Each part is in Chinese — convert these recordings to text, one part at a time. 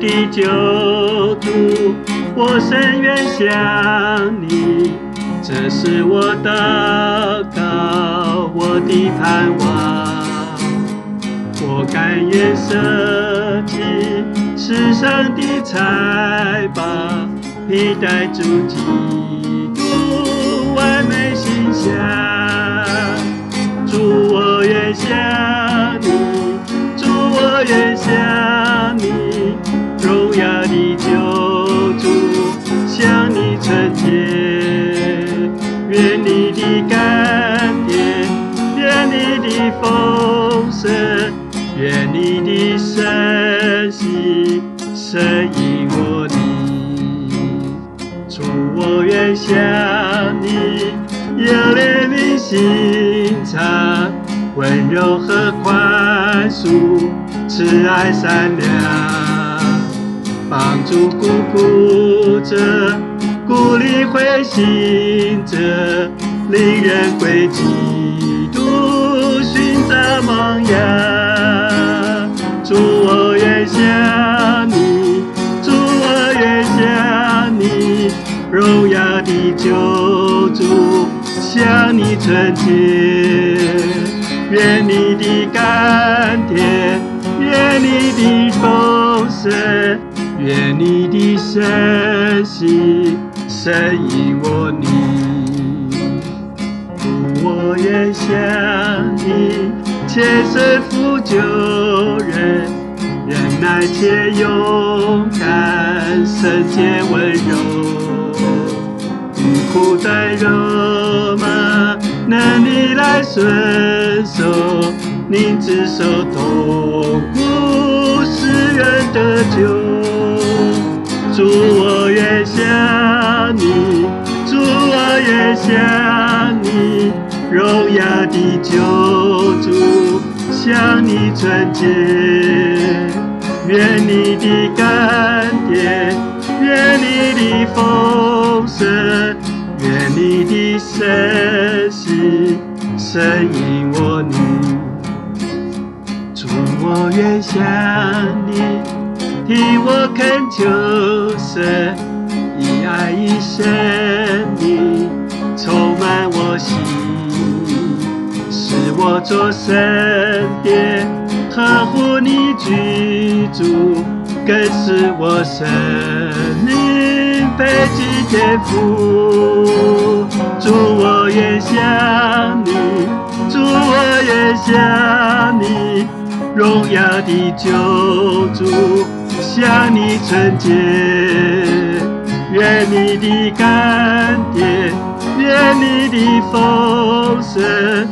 的救主，我深愿想你，这是我祷告，我的盼望。我甘愿舍弃世上的财宝，替代主基督完美形象。主，我愿想你，主，我愿想你的丰盛。愿你的神息深引我你，主我愿向你，有怜悯心肠，温柔和宽恕，慈爱善良，帮助孤苦者，鼓励灰心者，令人归基督，寻找梦想。主我愿想你，主我愿想你，荣耀的救主，向你纯洁，愿你的甘甜，愿你的丰盛，愿你的神息，深引我你。主我愿想你，千岁抚救人。忍耐且勇敢，圣洁温柔，遇苦在肉麻，能逆来顺受，宁自受痛苦，使人得救。祝我愿想你，祝我愿想你，荣耀的救，向你纯洁。愿你的甘甜，愿你的丰盛，愿你的神息，深引我你。主我愿向你，替我恳求神，以爱以生命充满我心，使我作圣殿。呵护你居住，更是我生命配给天赋。祝我愿想你，祝我愿想你，荣耀的救主，向你纯洁，愿你的甘甜，愿你的丰盛。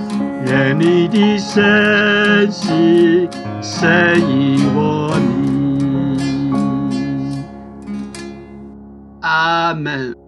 愿你的神息深引我你，阿门。